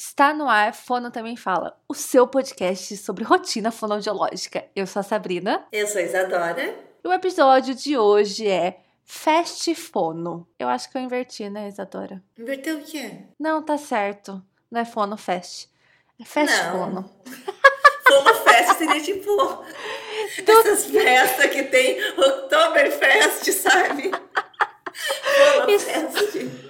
Está no ar, Fono Também Fala, o seu podcast sobre rotina fonoaudiológica. Eu sou a Sabrina. Eu sou a Isadora. E o episódio de hoje é Fast Fono. Eu acho que eu inverti, né, Isadora? Inverteu o quê? Não, tá certo. Não é Fono Fest. É Fast Não. Fono. Fono Fest seria tipo essas festas que tem Oktoberfest, sabe? Fono Isso. Fest.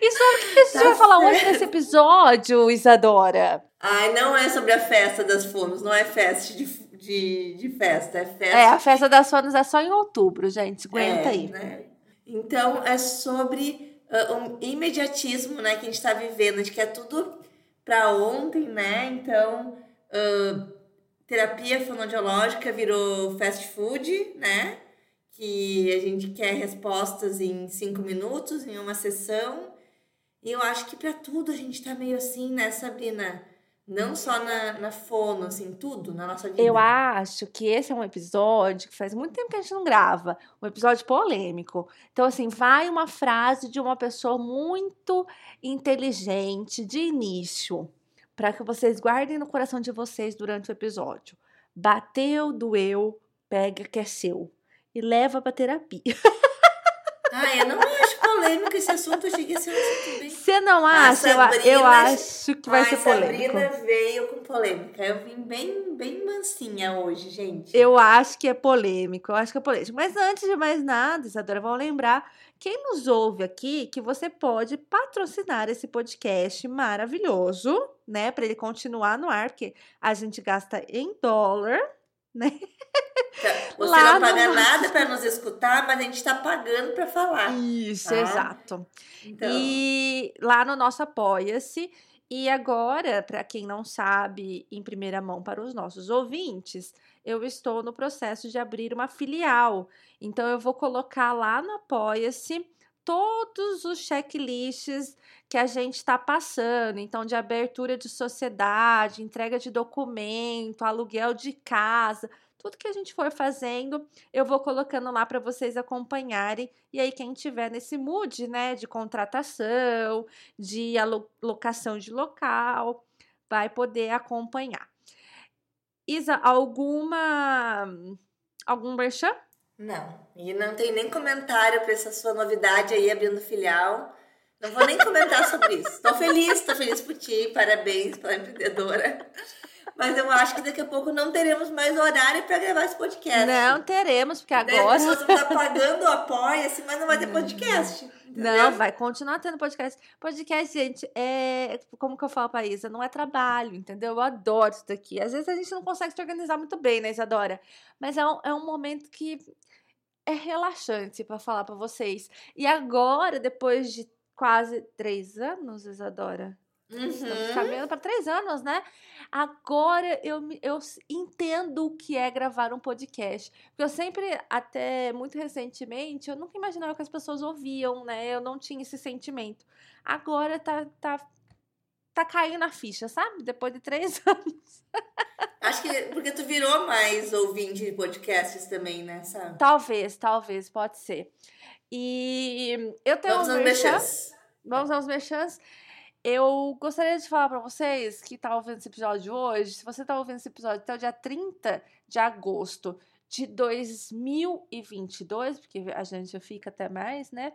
E sabe o que a gente Tá vai falar hoje nesse episódio, Isadora? Ai, não é sobre a festa das fonos, não é festa de, de, de festa, é festa. É, a festa das fonos é só em outubro, gente. Aguenta É, aí. né? Então, é sobre ah, um imediatismo, né, que a gente está vivendo. A gente quer tudo para ontem, né? Então, ah, terapia fonoaudiológica virou fast food, né? Que a gente quer respostas em cinco minutos, em uma sessão. E eu acho que para tudo a gente tá meio assim, né, Sabrina? Não só na, na fono, assim, tudo na nossa vida. Eu acho que esse é um episódio que faz muito tempo que a gente não grava, um episódio polêmico. Então, assim, vai uma frase de uma pessoa muito inteligente de início, para que vocês guardem no coração de vocês durante o episódio. Bateu, doeu, pega que é seu e leva pra terapia. Ah, eu não acho polêmico esse assunto, eu achei que esse assunto bem Você não A acha? Eu, a- eu Sabrina- acho que vai Ai, ser polêmico. Sabrina veio com polêmica. Eu vim bem, bem mansinha hoje, gente. Eu acho que é polêmico, eu acho que é polêmico. Mas antes de mais nada, Isadora, vamos lembrar quem nos ouve aqui que você pode patrocinar esse podcast maravilhoso, né? Para ele continuar no ar, porque a gente gasta em dólar, né? Você lá não paga no- nada para nos escutar, mas a gente tá pagando para falar. Isso, Tá. exato. Então, E lá no nosso Apoia-se. E agora, para quem não sabe, em primeira mão para os nossos ouvintes, eu estou no processo de abrir uma filial. Então, eu vou colocar lá no Apoia-se todos os checklists que a gente está passando. Então, de abertura de sociedade, entrega de documento, aluguel de casa, tudo que a gente for fazendo, eu vou colocando lá para vocês acompanharem. E aí, quem tiver nesse mood, né, de contratação, de alocação de local, vai poder acompanhar. Isa, alguma. Algum merchan? Não. E não tem nem comentário para essa sua novidade aí abrindo filial. Não vou nem comentar sobre isso. Tô feliz, tô feliz por ti. Parabéns pela empreendedora. Mas eu acho que daqui a pouco não teremos mais horário para gravar esse podcast. Não teremos, porque Né? agora. As pessoas pagando o apoia-se, mas não vai ter podcast. Não, entendeu? vai continuar tendo podcast. Podcast, gente, é. Como que eu falo pra Isa? Não é trabalho, entendeu? Eu adoro isso daqui. Às vezes a gente não consegue se organizar muito bem, né, Isadora? Mas é um, é um momento que é relaxante pra falar pra vocês. E agora, depois de quase três anos, Isadora? Estamos Uhum. caminhando para três anos, né? Agora eu, eu entendo o que é gravar um podcast. Porque eu sempre, até muito recentemente, eu nunca imaginava que as pessoas ouviam, né? Eu não tinha esse sentimento. Agora tá, tá, tá caindo a ficha, sabe? Depois de três anos. Acho que porque tu virou mais ouvinte de podcasts também, né, sabe? Talvez, talvez, pode ser. E eu tenho Vamos um aos merchan. Vamos aos merchans. Eu gostaria de falar pra vocês que tá ouvindo esse episódio hoje, se você tá ouvindo esse episódio até o dia 30 de agosto de 2022, porque a gente fica até mais, né?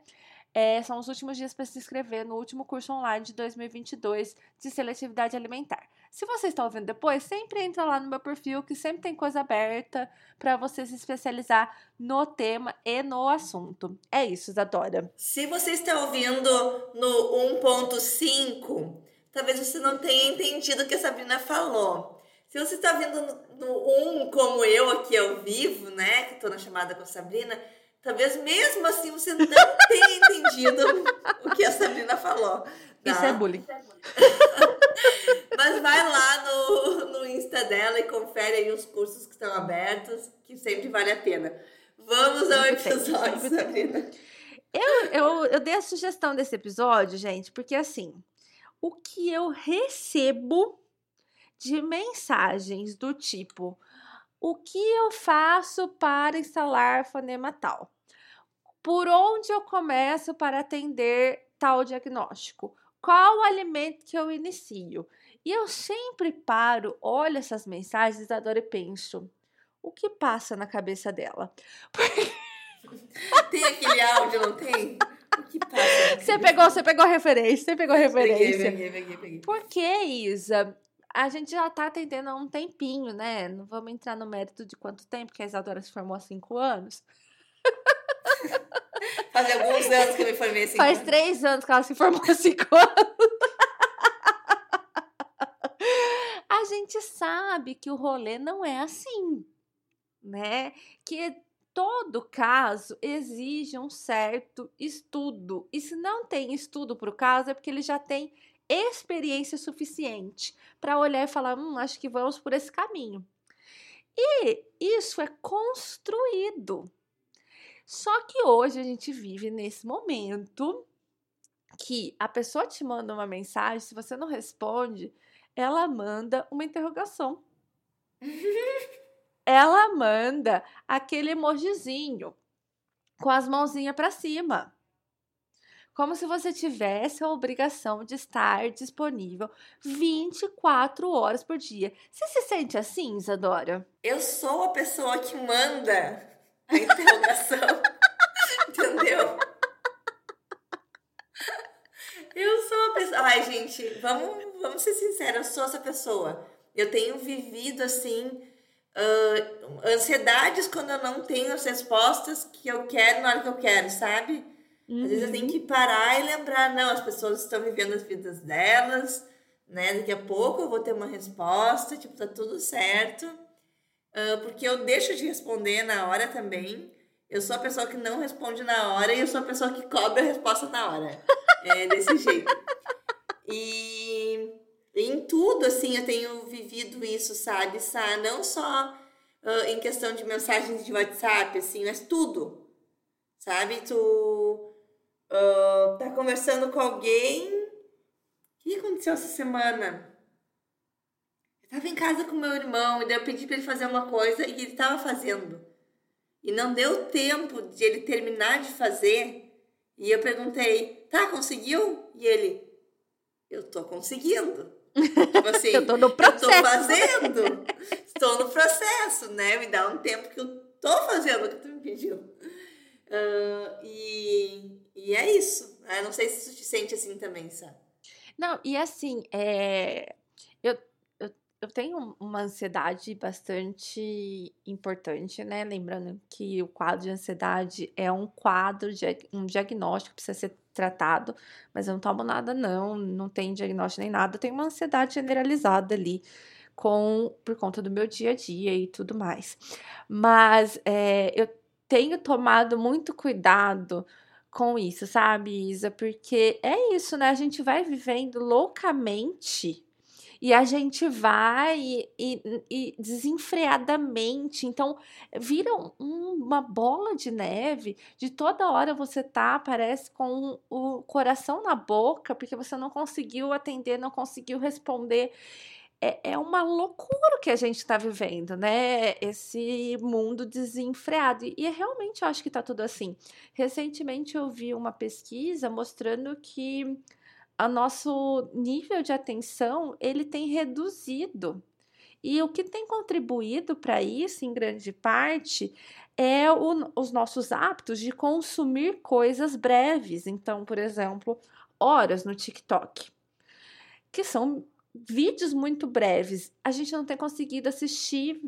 É, são os últimos dias para se inscrever no último curso online de 2022 de seletividade alimentar. Se você está ouvindo depois, sempre entra lá no meu perfil, que sempre tem coisa aberta para você se especializar no tema e no assunto. É isso, Isadora. Se você está ouvindo no 1.5, talvez você não tenha entendido o que a Sabrina falou. Se você está ouvindo no, no 1, como eu aqui ao vivo, né, que estou na chamada com a Sabrina, talvez mesmo assim você não tenha entendido o que a Sabrina falou. Tá? Isso é bullying. Mas vai lá no, no Insta dela e confere aí os cursos que estão abertos, que sempre vale a pena. Vamos ao episódio, sempre. Sabrina. Eu, eu, eu dei a sugestão desse episódio, gente, porque assim, o que eu recebo de mensagens do tipo: o que eu faço para instalar fonema tal? Por onde eu começo para atender tal diagnóstico? Qual alimento que eu inicio? E eu sempre paro, olho essas mensagens, Isadora, e penso, o que passa na cabeça dela? Tem aquele áudio, não tem? O que passa? Você pegou, você pegou a referência, você pegou a referência. Peguei, peguei, peguei, peguei. Por que, Isa? A gente já tá atendendo há um tempinho, né? Não vamos entrar no mérito de quanto tempo, que a Isadora se formou há cinco anos. Faz alguns anos que eu me formei assim. Faz três anos que ela se formou cinco anos. A gente sabe que o rolê não é assim, né? Que todo caso exige um certo estudo. E se não tem estudo para o caso, é porque ele já tem experiência suficiente para olhar e falar: hum, acho que vamos por esse caminho. E isso é construído. Só que hoje a gente vive nesse momento que a pessoa te manda uma mensagem, se você não responde, ela manda uma interrogação. ela manda aquele emojizinho com as mãozinhas para cima. Como se você tivesse a obrigação de estar disponível 24 horas por dia. Você se sente assim, Isadora? Eu sou a pessoa que manda a interrogação. Entendeu? Eu sou a pessoa. Ai, gente, vamos, vamos ser sinceros, eu sou essa pessoa. Eu tenho vivido assim. Uh, ansiedades quando eu não tenho as respostas que eu quero na hora que eu quero, sabe? Uhum. Às vezes eu tenho que parar e lembrar, não, as pessoas estão vivendo as vidas delas, né? Daqui a pouco eu vou ter uma resposta, tipo, tá tudo certo. Uh, porque eu deixo de responder na hora também. Eu sou a pessoa que não responde na hora e eu sou a pessoa que cobra a resposta na hora. É desse jeito. E em tudo, assim, eu tenho vivido isso, sabe, Sá? Não só uh, em questão de mensagens de WhatsApp, assim, mas tudo. Sabe? Tu uh, tá conversando com alguém. O que aconteceu essa semana? Em casa com meu irmão e daí eu pedi para ele fazer uma coisa e ele tava fazendo. E não deu tempo de ele terminar de fazer. E eu perguntei, tá, conseguiu? E ele, eu tô conseguindo. Tipo assim, eu tô no processo. Eu tô fazendo. Estou no processo, né? Me dá um tempo que eu tô fazendo o que tu me pediu. Uh, e, e é isso. Eu não sei se tu te sente assim também, sabe? Não, e assim, é, eu, tenho uma ansiedade bastante importante, né? Lembrando que o quadro de ansiedade é um quadro, um diagnóstico que precisa ser tratado, mas eu não tomo nada, não, não tem diagnóstico nem nada, eu tenho uma ansiedade generalizada ali. Com, por conta do meu dia a dia e tudo mais. Mas é, eu tenho tomado muito cuidado com isso, sabe, Isa? Porque é isso, né? A gente vai vivendo loucamente e a gente vai e, e, e desenfreadamente. Então, vira um, uma bola de neve de toda hora você tá, parece com o coração na boca, porque você não conseguiu atender, não conseguiu responder é, é uma loucura que a gente está vivendo, né? Esse mundo desenfreado. E, e realmente eu acho que está tudo assim. Recentemente eu vi uma pesquisa mostrando que o nosso nível de atenção ele tem reduzido. E o que tem contribuído para isso, em grande parte, é o, os nossos hábitos de consumir coisas breves. Então, por exemplo, horas no TikTok, que são vídeos muito breves. A gente não tem conseguido assistir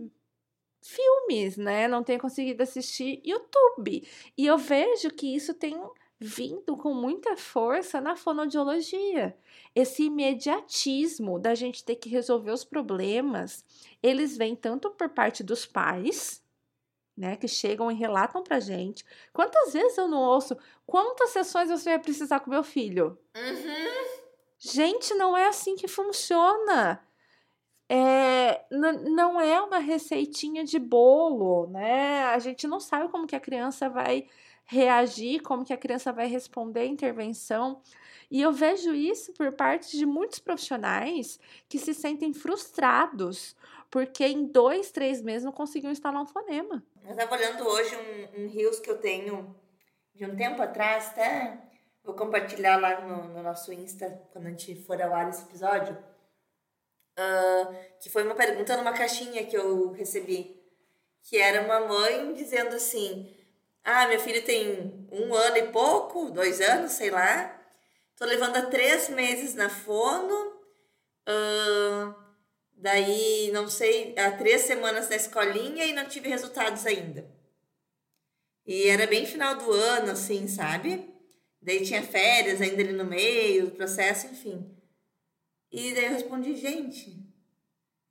filmes, né? Não tem conseguido assistir YouTube. E eu vejo que isso tem vindo com muita força na fonoaudiologia. Esse imediatismo da gente ter que resolver os problemas, eles vêm tanto por parte dos pais, né, que chegam e relatam pra gente. Quantas vezes eu não ouço? Quantas sessões você vai precisar com meu filho? Uhum. Gente, não é assim que funciona. É, não é uma receitinha de bolo, né? A gente não sabe como que a criança vai reagir, como que a criança vai responder à intervenção. E eu vejo isso por parte de muitos profissionais que se sentem frustrados porque em dois, três meses não conseguiam instalar um fonema. Eu estava olhando hoje um, um rios que eu tenho de um tempo atrás, até Vou compartilhar lá no, no nosso Insta, quando a gente for ao ar esse episódio. Uh, que foi uma pergunta numa caixinha que eu recebi. Que era uma mãe dizendo assim: Ah, meu filho tem um ano e pouco, dois anos, sei lá. Tô levando há três meses na fono. Uh, daí, não sei, há três semanas na escolinha e não tive resultados ainda. E era bem final do ano, assim, sabe? Daí tinha férias ainda ali no meio processo, enfim. E daí eu respondi, gente,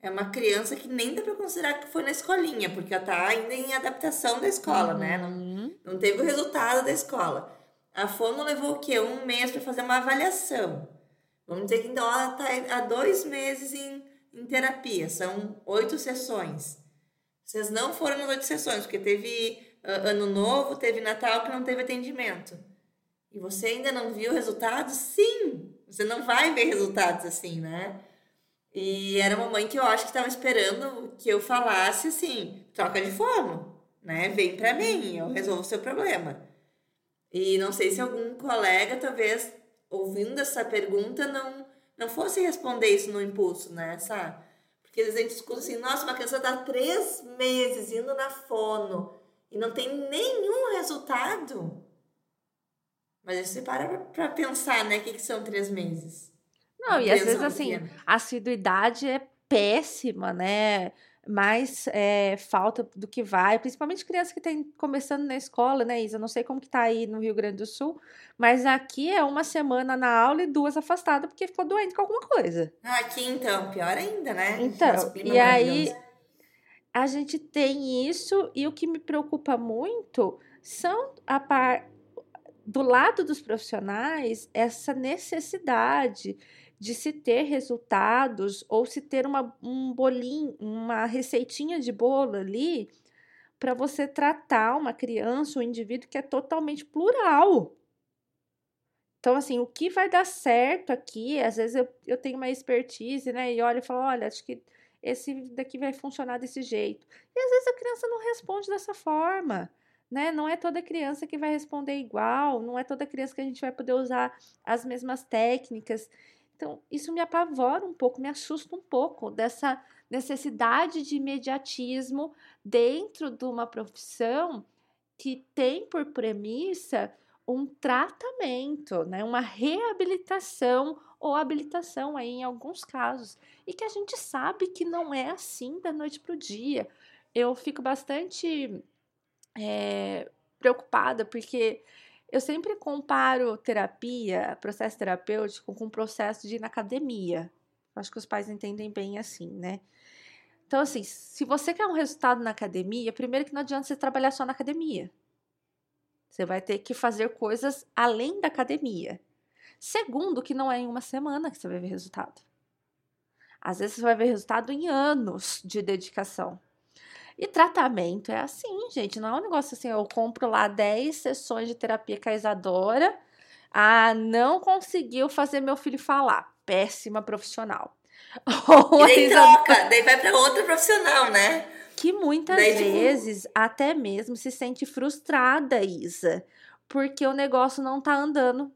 é uma criança que nem dá para considerar que foi na escolinha, porque ela tá ainda em adaptação da escola, né? Não, uhum. Não teve o resultado da escola. A fono levou o quê? Um mês para fazer uma avaliação. Vamos dizer que então ela está há dois meses em, em terapia, são oito sessões. Vocês não foram nas oito sessões, porque teve uh, ano novo, teve Natal que não teve atendimento. E você ainda não viu resultados? Sim! Você não vai ver resultados assim, né? E era uma mãe que eu acho que estava esperando que eu falasse assim: troca de forno, né? Vem para mim, eu resolvo o seu problema. E não sei se algum colega, talvez, ouvindo essa pergunta, não, não fosse responder isso no impulso, né? Sabe? Porque eles a gente escuta assim: nossa, uma criança está três meses indo na fono e não tem nenhum resultado. Mas você para para pensar, né? O que, que são três meses? Não, e às vezes, assim, a assiduidade é péssima, né? Mais é, falta do que vai, principalmente criança que tem começando na escola, né, Isa? Não sei como que tá aí no Rio Grande do Sul, mas aqui é uma semana na aula e duas afastadas porque ficou doente com alguma coisa. Aqui então, pior ainda, né? Então, e aí a gente tem isso e o que me preocupa muito são a par do lado dos profissionais essa necessidade de se ter resultados ou se ter uma, um bolinho, uma receitinha de bolo ali para você tratar uma criança, um indivíduo que é totalmente plural. Então, assim, o que vai dar certo aqui, às vezes eu, eu tenho uma expertise, né? E olha e falo, olha, acho que esse daqui vai funcionar desse jeito. E às vezes a criança não responde dessa forma. Né? Não é toda criança que vai responder igual, não é toda criança que a gente vai poder usar as mesmas técnicas. Então, isso me apavora um pouco, me assusta um pouco dessa necessidade de imediatismo dentro de uma profissão que tem por premissa um tratamento, né, uma reabilitação ou habilitação aí em alguns casos, e que a gente sabe que não é assim da noite para o dia. Eu fico bastante é, preocupada porque eu sempre comparo terapia, processo terapêutico, com o processo de ir na academia. Acho que os pais entendem bem assim, né? Então, assim, se você quer um resultado na academia, primeiro que não adianta você trabalhar só na academia. Você vai ter que fazer coisas além da academia. Segundo, que não é em uma semana que você vai ver resultado. Às vezes você vai ver resultado em anos de dedicação. E tratamento é assim, gente, não é um negócio assim, eu compro lá 10 sessões de terapia caisadora, ah, não conseguiu fazer meu filho falar, péssima profissional. Ou e daí troca, daí vai para outra profissional, né? que muitas Daí, tipo, vezes até mesmo se sente frustrada, Isa, porque o negócio não tá andando.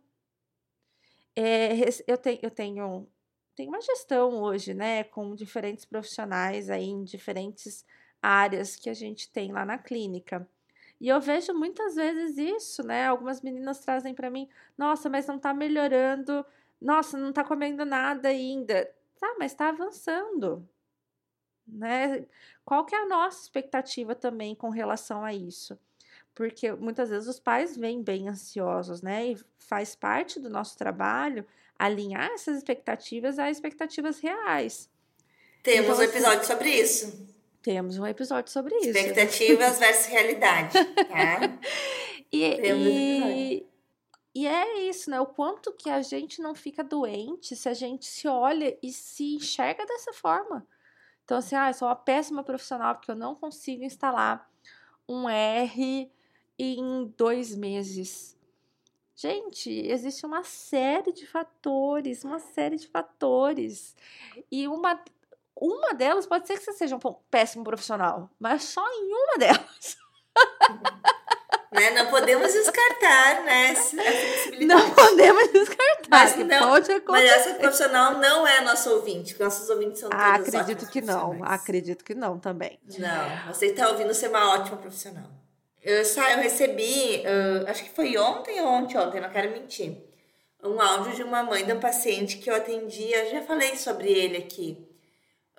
É, eu, tenho, eu tenho, tenho uma gestão hoje, né, com diferentes profissionais aí em diferentes áreas que a gente tem lá na clínica. E eu vejo muitas vezes isso, né? Algumas meninas trazem para mim: nossa, mas não tá melhorando, nossa, não tá comendo nada ainda. Tá, mas tá avançando né? Qual que é a nossa expectativa também com relação a isso? Porque muitas vezes os pais vêm bem ansiosos, né? E faz parte do nosso trabalho alinhar essas expectativas a expectativas reais. Temos então, um assim episódio sobre isso. Temos um episódio sobre isso. Expectativas versus realidade, tá? e, Temos e, e é isso, né? O quanto que a gente não fica doente se a gente se olha e se enxerga dessa forma. Então, assim, ah, eu sou uma péssima profissional porque eu não consigo instalar um R em dois meses. Gente, existe uma série de fatores, uma série de fatores. E uma, uma delas pode ser que você seja um péssimo profissional, mas só em uma delas. né? Não podemos descartar, né? Essa Não podemos descartar. Mas, não, mas essa profissional não é nossa ouvinte, nossos ouvintes são ah, Acredito que não. Acredito que não também. Não, você está ouvindo ser uma ótima profissional. Eu, eu recebi, uh, acho que foi ontem ou ontem, ontem, não quero mentir, um áudio de uma mãe de um paciente que eu atendia, já falei sobre ele aqui.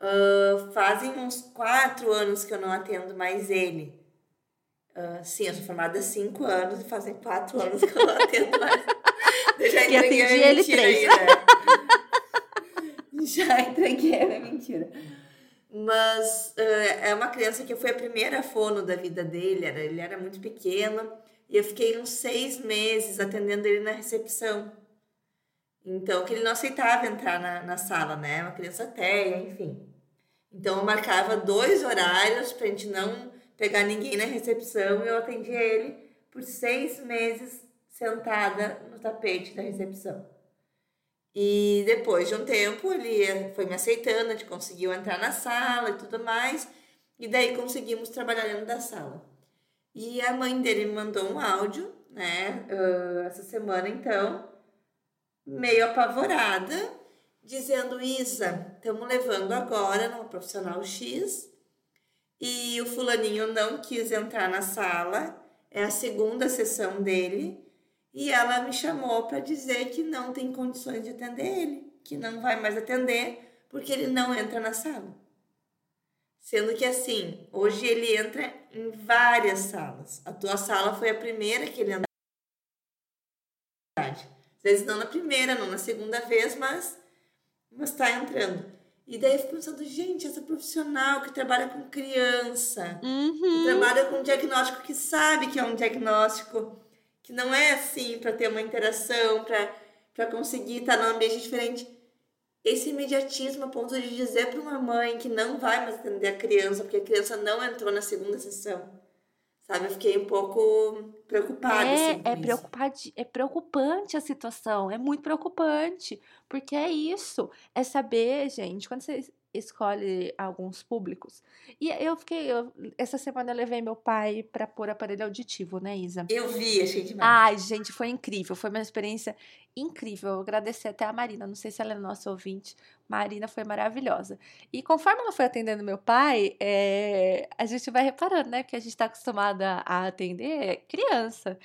Uh, fazem uns quatro anos que eu não atendo mais ele. Uh, sim, eu sou formada há cinco anos e fazem quatro anos que eu não atendo mais. Eu já entreguei a ele mentira três. aí, né? já entreguei a mentira. Mas uh, é uma criança que foi a primeira fono da vida dele, era, ele era muito pequeno, e eu fiquei uns seis meses atendendo ele na recepção. Então, que ele não aceitava entrar na, na sala, né? Uma criança até, enfim. Então, eu marcava dois horários para a gente não pegar ninguém na recepção e eu atendia ele por seis meses sentada no tapete da recepção. E depois de um tempo, ele foi me aceitando, a gente conseguiu entrar na sala e tudo mais, e daí conseguimos trabalhar dentro da sala. E a mãe dele me mandou um áudio, né, essa semana então, meio apavorada, dizendo: Isa, estamos levando agora numa profissional X, e o fulaninho não quis entrar na sala, é a segunda sessão dele e ela me chamou para dizer que não tem condições de atender ele, que não vai mais atender porque ele não entra na sala. Sendo que assim, hoje ele entra em várias salas. A tua sala foi a primeira que ele entrou. Às vezes não na primeira, não na segunda vez, mas mas está entrando. E daí eu fico pensando, gente, essa profissional que trabalha com criança, uhum. que trabalha com um diagnóstico, que sabe que é um diagnóstico que não é assim para ter uma interação, para conseguir estar num ambiente diferente. Esse imediatismo a ponto de dizer para uma mãe que não vai mais atender a criança, porque a criança não entrou na segunda sessão. Sabe, eu fiquei um pouco preocupada. É, assim, é, preocupante, é preocupante a situação, é muito preocupante, porque é isso, é saber, gente, quando você escolhe alguns públicos. E eu fiquei. Eu, essa semana eu levei meu pai para pôr aparelho auditivo, né, Isa? Eu vi, achei demais. Ai, gente, foi incrível. Foi uma experiência incrível. Eu agradecer até a Marina. Não sei se ela é nossa ouvinte. Marina foi maravilhosa. E conforme ela foi atendendo meu pai, é, a gente vai reparando, né? Porque a gente está acostumada a atender criança.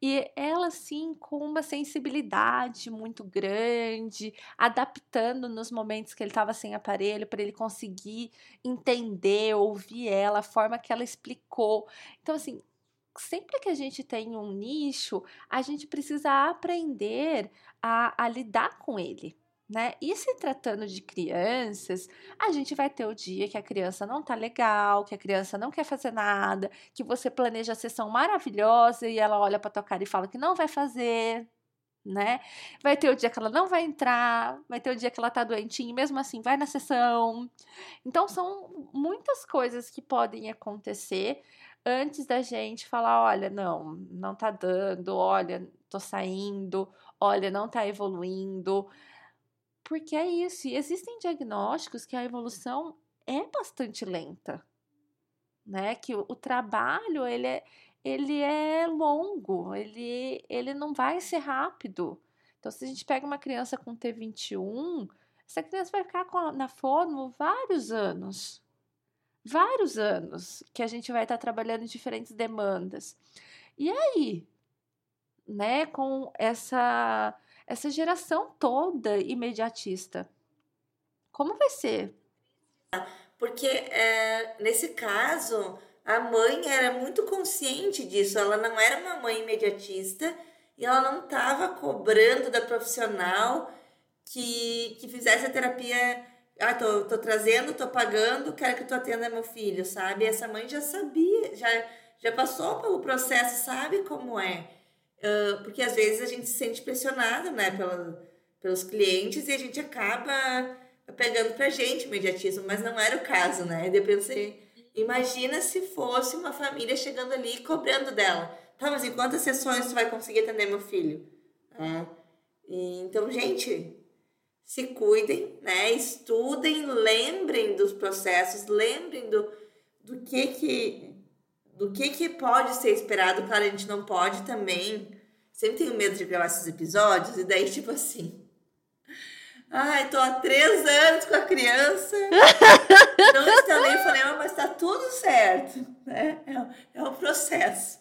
E ela, assim, com uma sensibilidade muito grande, adaptando nos momentos que ele estava sem aparelho, para ele conseguir entender, ouvir ela, a forma que ela explicou. Então, assim, sempre que a gente tem um nicho, a gente precisa aprender a, a lidar com ele. Né? E se tratando de crianças, a gente vai ter o dia que a criança não tá legal, que a criança não quer fazer nada, que você planeja a sessão maravilhosa e ela olha para tua cara e fala que não vai fazer, né? Vai ter o dia que ela não vai entrar, vai ter o dia que ela tá doentinha e mesmo assim vai na sessão. Então são muitas coisas que podem acontecer antes da gente falar, olha, não, não tá dando, olha, tô saindo, olha, não tá evoluindo. Porque é isso. E existem diagnósticos que a evolução é bastante lenta, né? Que o, o trabalho ele é, ele é longo, ele, ele não vai ser rápido. Então, se a gente pega uma criança com T21, essa criança vai ficar a, na fono vários anos. Vários anos que a gente vai estar trabalhando em diferentes demandas. E aí, né, com essa essa geração toda imediatista. Como vai ser? Porque é, nesse caso, a mãe era muito consciente disso, ela não era uma mãe imediatista e ela não estava cobrando da profissional que, que fizesse a terapia. Ah, tô, tô trazendo, tô pagando, quero que tu atenda meu filho, sabe? Essa mãe já sabia, já, já passou pelo processo, sabe como é. Uh, porque às vezes a gente se sente pressionado, né, pela, pelos clientes e a gente acaba pegando pra gente o mas não era o caso, né? Eu pensei, imagina se fosse uma família chegando ali e cobrando dela. Tá, mas em quantas sessões tu vai conseguir atender meu filho? É. E, então, gente, se cuidem, né? Estudem, lembrem dos processos, lembrem do, do que que do que, que pode ser esperado. Claro, a gente não pode também. Sempre tenho medo de gravar esses episódios, e daí, tipo assim. Ai, tô há três anos com a criança. não instalei fonema, mas tá tudo certo. Né? É, é um processo.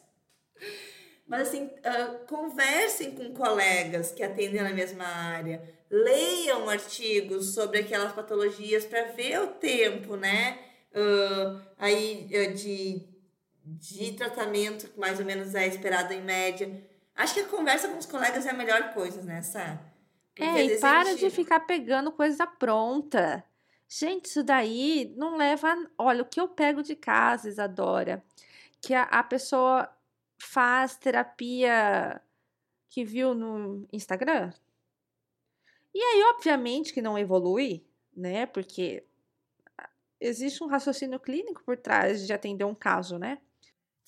Mas assim, uh, conversem com colegas que atendem na mesma área. Leiam artigos sobre aquelas patologias para ver o tempo, né? Uh, aí uh, de, de tratamento que mais ou menos é esperado em média. Acho que a conversa com os colegas é a melhor coisa, né, Sá? É, e para de ficar pegando coisa pronta. Gente, isso daí não leva. Olha, o que eu pego de casa, Isadora, que a, a pessoa faz terapia que viu no Instagram. E aí, obviamente, que não evolui, né? Porque existe um raciocínio clínico por trás de atender um caso, né?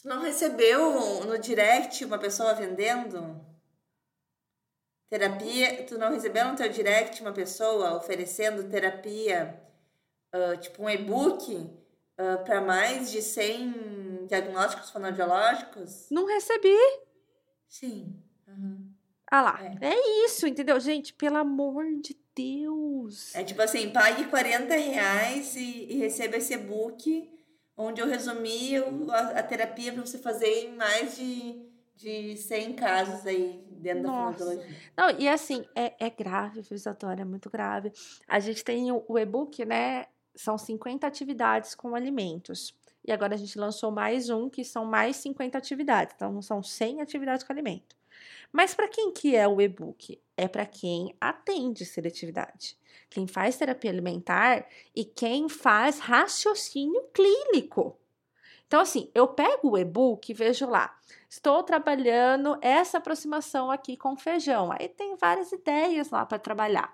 Tu não recebeu no direct uma pessoa vendendo? Terapia, tu não recebeu no teu direct uma pessoa oferecendo terapia, uh, tipo um e-book, uh, para mais de 100 diagnósticos fonoaudiológicos? Não recebi. Sim. Uhum. Ah lá, é. é. isso, entendeu? Gente, pelo amor de Deus. É tipo assim, pague 40 reais e, e receba esse e-book onde eu resumi a, a terapia para você fazer em mais de, de 100 casos aí dentro Nossa. da fonoaudiologia. Não, e assim, é, é grave, Fisatória, é muito grave. A gente tem o, o e-book, né? São 50 atividades com alimentos. E agora a gente lançou mais um, que são mais 50 atividades. Então, são 100 atividades com alimento. Mas para quem que é o e-book? É para quem atende seletividade, quem faz terapia alimentar e quem faz raciocínio clínico. Então, assim, eu pego o e-book e vejo lá, estou trabalhando essa aproximação aqui com feijão. Aí tem várias ideias lá para trabalhar.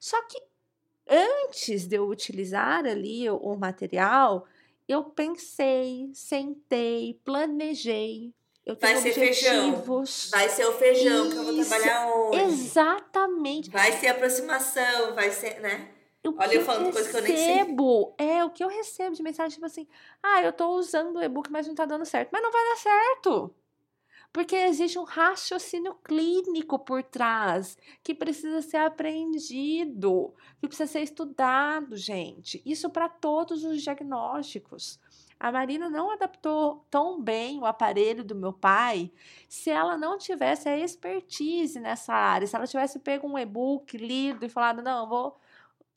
Só que antes de eu utilizar ali o material, eu pensei, sentei, planejei, eu vai ser feijão. Vai ser o feijão Isso, que eu vou trabalhar hoje. Exatamente. Vai ser aproximação, vai ser, né? O Olha, eu falando coisa que eu nem sei. É, o que eu recebo de mensagem, tipo assim, ah, eu tô usando o e-book, mas não tá dando certo. Mas não vai dar certo. Porque existe um raciocínio clínico por trás que precisa ser aprendido, que precisa ser estudado, gente. Isso para todos os diagnósticos. A Marina não adaptou tão bem o aparelho do meu pai se ela não tivesse a expertise nessa área, se ela tivesse pego um e-book, lido e falado: não, vou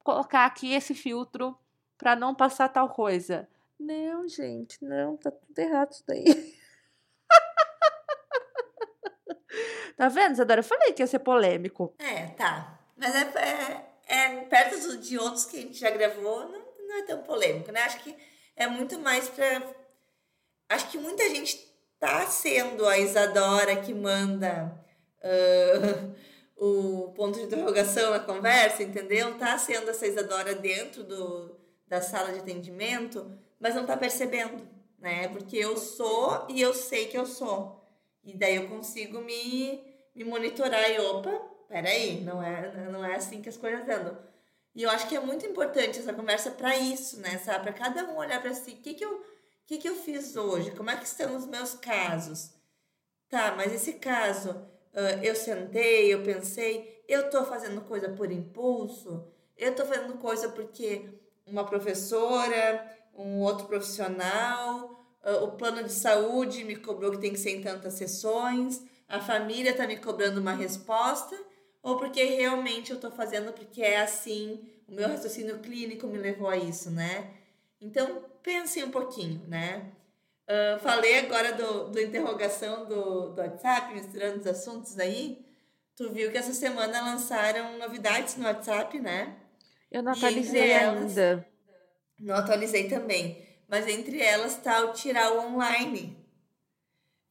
colocar aqui esse filtro para não passar tal coisa. Não, gente, não, tá tudo errado isso daí. tá vendo, Isadora? Eu falei que ia ser polêmico. É, tá. Mas é, é, é perto de outros que a gente já gravou, não, não é tão polêmico, né? Acho que é muito mais para. Acho que muita gente tá sendo a Isadora que manda uh, o ponto de interrogação na conversa, entendeu? Tá sendo essa Isadora dentro do, da sala de atendimento, mas não tá percebendo, né? Porque eu sou e eu sei que eu sou. E daí eu consigo me, me monitorar e opa, peraí, não é, não é assim que as coisas andam. E eu acho que é muito importante essa conversa para isso, né? Sabe? Para cada um olhar para si. O que, que, eu, que, que eu fiz hoje? Como é que estão os meus casos? Tá, mas esse caso, uh, eu sentei, eu pensei, eu tô fazendo coisa por impulso? Eu tô fazendo coisa porque uma professora, um outro profissional, uh, o plano de saúde me cobrou que tem que ser em tantas sessões, a família tá me cobrando uma resposta ou porque realmente eu estou fazendo porque é assim, o meu raciocínio clínico me levou a isso, né? Então, pensem um pouquinho, né? Uh, falei agora do, do interrogação do, do WhatsApp, misturando os assuntos aí. Tu viu que essa semana lançaram novidades no WhatsApp, né? Eu não atualizei elas, ainda. Não atualizei também. Mas entre elas tá o tirar o online.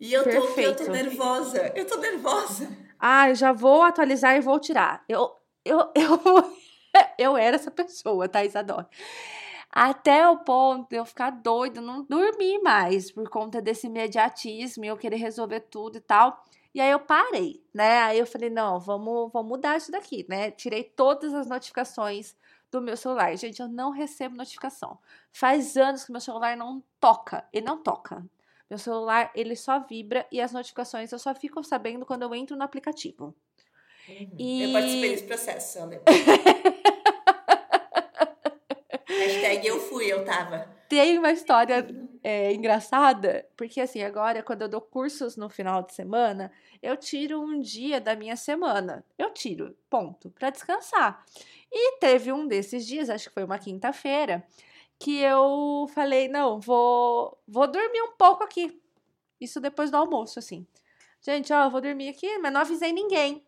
E eu tô, eu tô nervosa. Eu tô nervosa. Ah, já vou atualizar e vou tirar. Eu, eu, eu, eu era essa pessoa, tá, Isadora? Até o ponto de eu ficar doida, não dormir mais por conta desse imediatismo e eu querer resolver tudo e tal. E aí eu parei, né? Aí eu falei, não, vamos, vamos mudar isso daqui, né? Tirei todas as notificações do meu celular. Gente, eu não recebo notificação. Faz anos que meu celular não toca. Ele não toca. Meu celular, ele só vibra e as notificações eu só fico sabendo quando eu entro no aplicativo. Uhum. E... Eu participei desse processo, eu lembro. Hashtag eu fui, eu tava. Tem uma história é, engraçada, porque assim, agora quando eu dou cursos no final de semana, eu tiro um dia da minha semana. Eu tiro, ponto, para descansar. E teve um desses dias, acho que foi uma quinta-feira, que eu falei, não, vou, vou dormir um pouco aqui. Isso depois do almoço, assim. Gente, ó, eu vou dormir aqui, mas não avisei ninguém.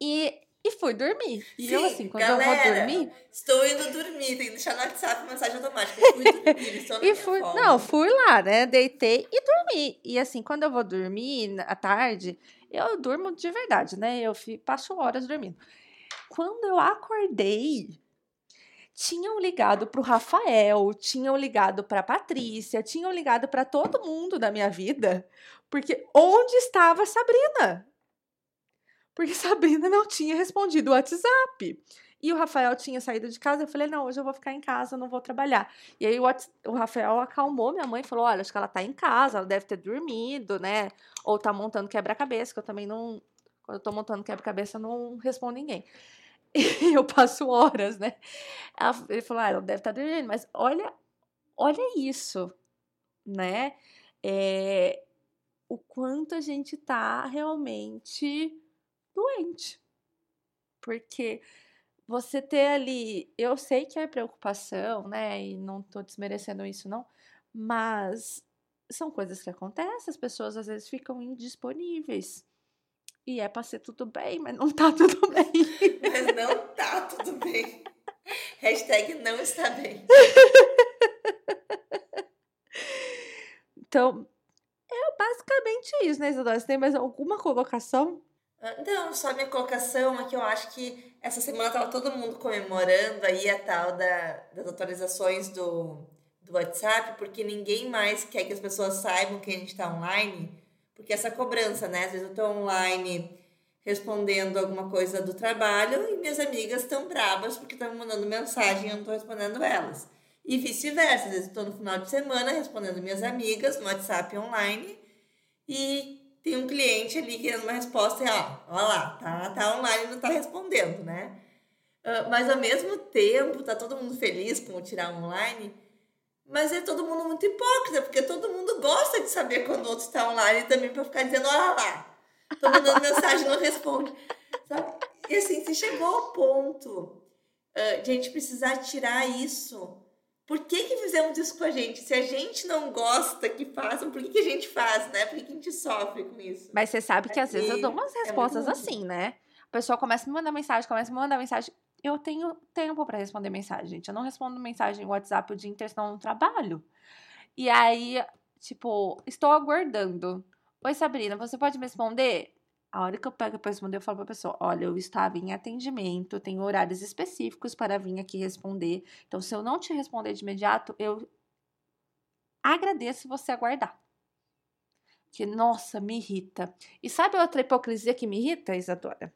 E, e fui dormir. E Sim, eu, assim, quando galera, eu vou dormir. Estou indo dormir, tem que deixar no WhatsApp mensagem automática. Eu fui dormir, estou na E fui, não, fui lá, né? Deitei e dormi. E assim, quando eu vou dormir à tarde, eu durmo de verdade, né? Eu fi- passo horas dormindo. Quando eu acordei, tinham ligado pro Rafael, tinham ligado pra Patrícia, tinham ligado pra todo mundo da minha vida, porque onde estava a Sabrina? Porque Sabrina não tinha respondido o WhatsApp. E o Rafael tinha saído de casa. Eu falei: não, hoje eu vou ficar em casa, não vou trabalhar. E aí o, o Rafael acalmou minha mãe e falou: olha, acho que ela tá em casa, ela deve ter dormido, né? Ou tá montando quebra-cabeça, que eu também não. Quando eu tô montando quebra-cabeça, eu não respondo ninguém. E eu passo horas, né? Ele falou: ah, ela deve estar dormindo, mas olha, olha isso, né? É, o quanto a gente tá realmente doente. Porque você ter ali, eu sei que é preocupação, né? E não tô desmerecendo isso, não, mas são coisas que acontecem, as pessoas às vezes ficam indisponíveis. E é pra ser tudo bem, mas não tá tudo bem. Mas não tá tudo bem. Hashtag não está bem. Então, é basicamente isso, né, Isadora? Você tem mais alguma colocação? Ah, Não, só minha colocação é que eu acho que essa semana tava todo mundo comemorando aí a tal da, das atualizações do, do WhatsApp, porque ninguém mais quer que as pessoas saibam que a gente tá online, porque essa cobrança, né? Às vezes eu tô online respondendo alguma coisa do trabalho e minhas amigas estão bravas porque estão mandando mensagem e eu não tô respondendo elas. E vice-versa, às vezes tô no final de semana respondendo minhas amigas no WhatsApp online e tem um cliente ali querendo uma resposta e ó, ó lá, tá, tá online e não tá respondendo, né? Ah, mas ao mesmo tempo, tá todo mundo feliz com o tirar online, mas é todo mundo muito hipócrita, porque todo mundo gosta de saber quando o outro está online também para ficar dizendo, olha lá, tô mandando mensagem não responde. Sabe? E assim, se chegou ao ponto ah, de a gente precisar tirar isso, por que que fizemos isso com a gente? Se a gente não gosta que façam, por que, que a gente faz, né? Por que, que a gente sofre com isso? Mas você sabe que às vezes eu dou umas muito respostas ruim. assim, né? A pessoa começa a me mandar mensagem, começa a me mandar mensagem. Eu tenho tempo pra responder mensagem, gente. Eu não respondo mensagem no WhatsApp o dia inteiro, senão trabalho. E aí, tipo, estou aguardando. Oi, Sabrina, você pode me responder? A hora que eu pego pra responder, eu falo pra pessoa: olha, eu estava em atendimento, tenho horários específicos para vir aqui responder. Então, se eu não te responder de imediato, eu agradeço você aguardar. Que, nossa, me irrita. E sabe outra hipocrisia que me irrita, Isadora?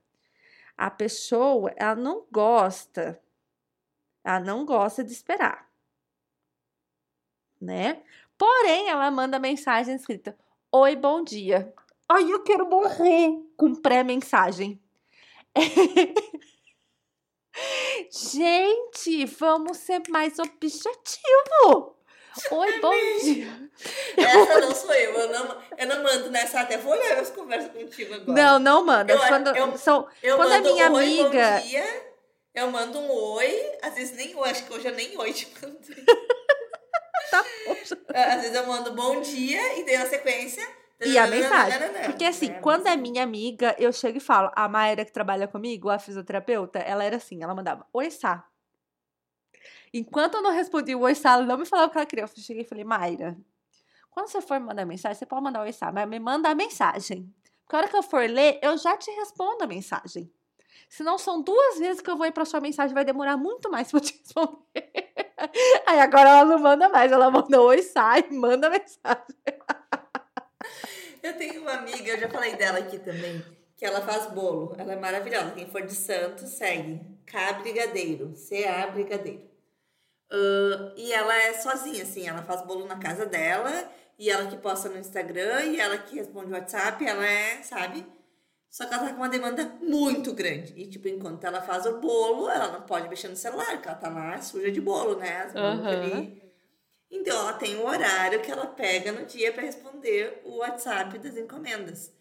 A pessoa, ela não gosta, ela não gosta de esperar, né? Porém, ela manda mensagem escrita: Oi, bom dia. Ai, eu quero morrer com pré-mensagem. Gente, vamos ser mais objetivo. Oi, bom dia. Essa não sou eu, eu não, eu não mando nessa, até vou olhar as conversas contigo agora. Não, não manda. Eu- Quando, eu- são, Eu Quando a mando minha um oi, amiga- bom dia. Eu mando um oi, às vezes nem oi, acho que hoje eu nem oi te mandei. tá Às vezes eu mando bom dia e daí na sequência. E a mensagem. Porque assim, né? quando é minha amiga, eu chego e falo, a Mayra que trabalha comigo, a fisioterapeuta, ela era assim, ela mandava, oi, Sá. Enquanto eu não respondi o oi, Sá, ela não me falava o que ela queria. Eu cheguei e falei, Mayra, quando você for mandar mensagem, você pode mandar oi, Sá, mas me manda a mensagem. Porque a hora que eu for ler, eu já te respondo a mensagem. Senão são duas vezes que eu vou ir pra sua mensagem, vai demorar muito mais eu te responder. Aí agora ela não manda mais, ela manda oi, sai, manda mensagem. Eu tenho uma amiga, eu já falei dela aqui também, que ela faz bolo. Ela é maravilhosa. Quem for de Santos, segue. K Brigadeiro. C-A Brigadeiro. Ah, e ela é sozinha, assim. Ela faz bolo na casa dela e ela que posta no Instagram, e ela que responde o WhatsApp, ela é, sabe? Só que ela tá com uma demanda muito grande. E, tipo, enquanto ela faz o bolo, ela não pode mexer no celular, porque ela tá lá suja de bolo, né? As Aham. ali. Então, ela tem um horário que ela pega no dia para responder o WhatsApp das encomendas.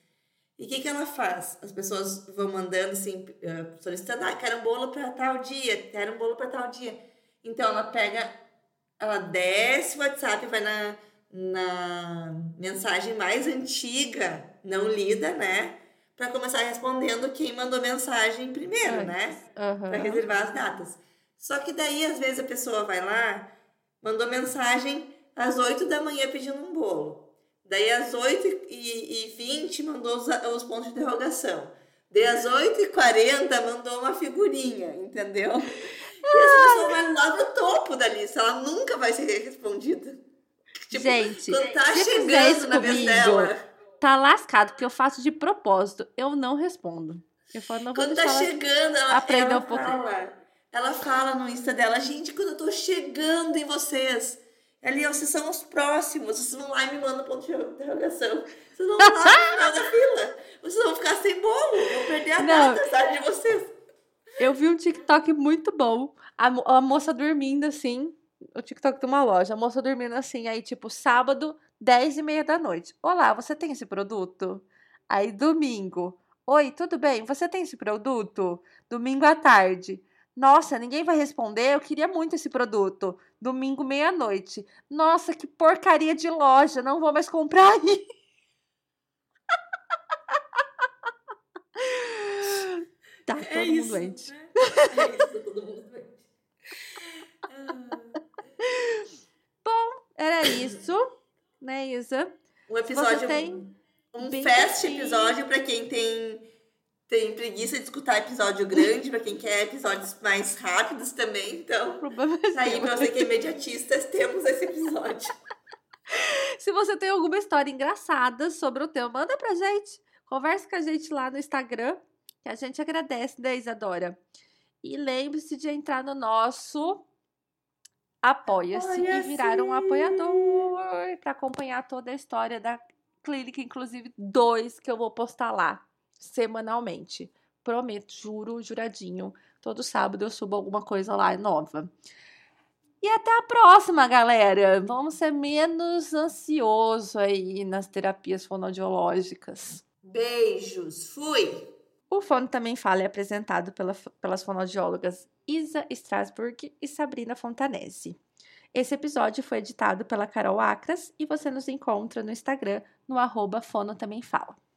E o que, que ela faz? As pessoas vão mandando, assim, eh, solicitando, ah, quero um bolo para tal dia, quero um bolo para tal dia. Então, ela pega, ela desce o WhatsApp, vai na, na mensagem mais antiga, não lida, né? Para começar respondendo quem mandou mensagem primeiro, né? Aham. para reservar as datas. Só que daí, às vezes, a pessoa vai lá, mandou mensagem às 8 da manhã pedindo um bolo. Daí, às 8 e, e 20 mandou os, os pontos de interrogação. Daí, às 8 e 40 mandou uma figurinha, entendeu? E essa pessoa vai lá no topo da lista, ela nunca vai ser respondida. Tipo, Gente, quando tá chegando na vez comigo, dela, Tá lascado, porque eu faço de propósito. Eu não respondo. Eu falo, não vou Quando tá chegando, ela, aprender ela um pouco. fala. Ela fala no Insta dela, gente, quando eu tô chegando em vocês, ali, vocês são os próximos, vocês vão lá e me mandam ponto de interrogação. Vocês vão lá no final da fila. Vocês vão ficar sem bolo, vão perder a Não. data, sabe, de vocês. Eu vi um TikTok muito bom. A, a moça dormindo assim. O TikTok de uma loja. A moça dormindo assim. Aí, tipo, sábado, 10 e meia da noite. Olá, você tem esse produto? Aí, domingo. Oi, tudo bem? Você tem esse produto? Domingo à tarde. Nossa, ninguém vai responder. Eu queria muito esse produto. Domingo, meia-noite. Nossa, que porcaria de loja. Não vou mais comprar aí. Tá, todo é mundo isso. doente. né? É isso, todo mundo doente. Ah, Era isso, né, Isa? Um episódio. tem um bem fast episódio pra quem tem, tem preguiça de escutar episódio grande, pra quem quer episódios mais rápidos também. Então, Problema tá aí pra você que é imediatista, temos esse episódio. Se você tem alguma história engraçada sobre o tema, manda pra gente. Conversa com a gente lá no Instagram, que a gente agradece, né, Isadora? E lembre-se de entrar no nosso Apoia-se e virar um apoiador para acompanhar toda a história da clínica, inclusive dois que eu vou postar lá semanalmente. Prometo, juro, juradinho. Todo sábado eu subo alguma coisa lá nova. E até a próxima, galera. Vamos ser menos ansioso aí nas terapias fonoaudiológicas. Beijos, fui! O Fono Também Fala é apresentado pela- pelas fonoaudiólogas Isa Strasburg e Sabrina Fontanese. Esse episódio foi editado pela Carol Acras e você nos encontra no Instagram no arroba Fono Também Fala.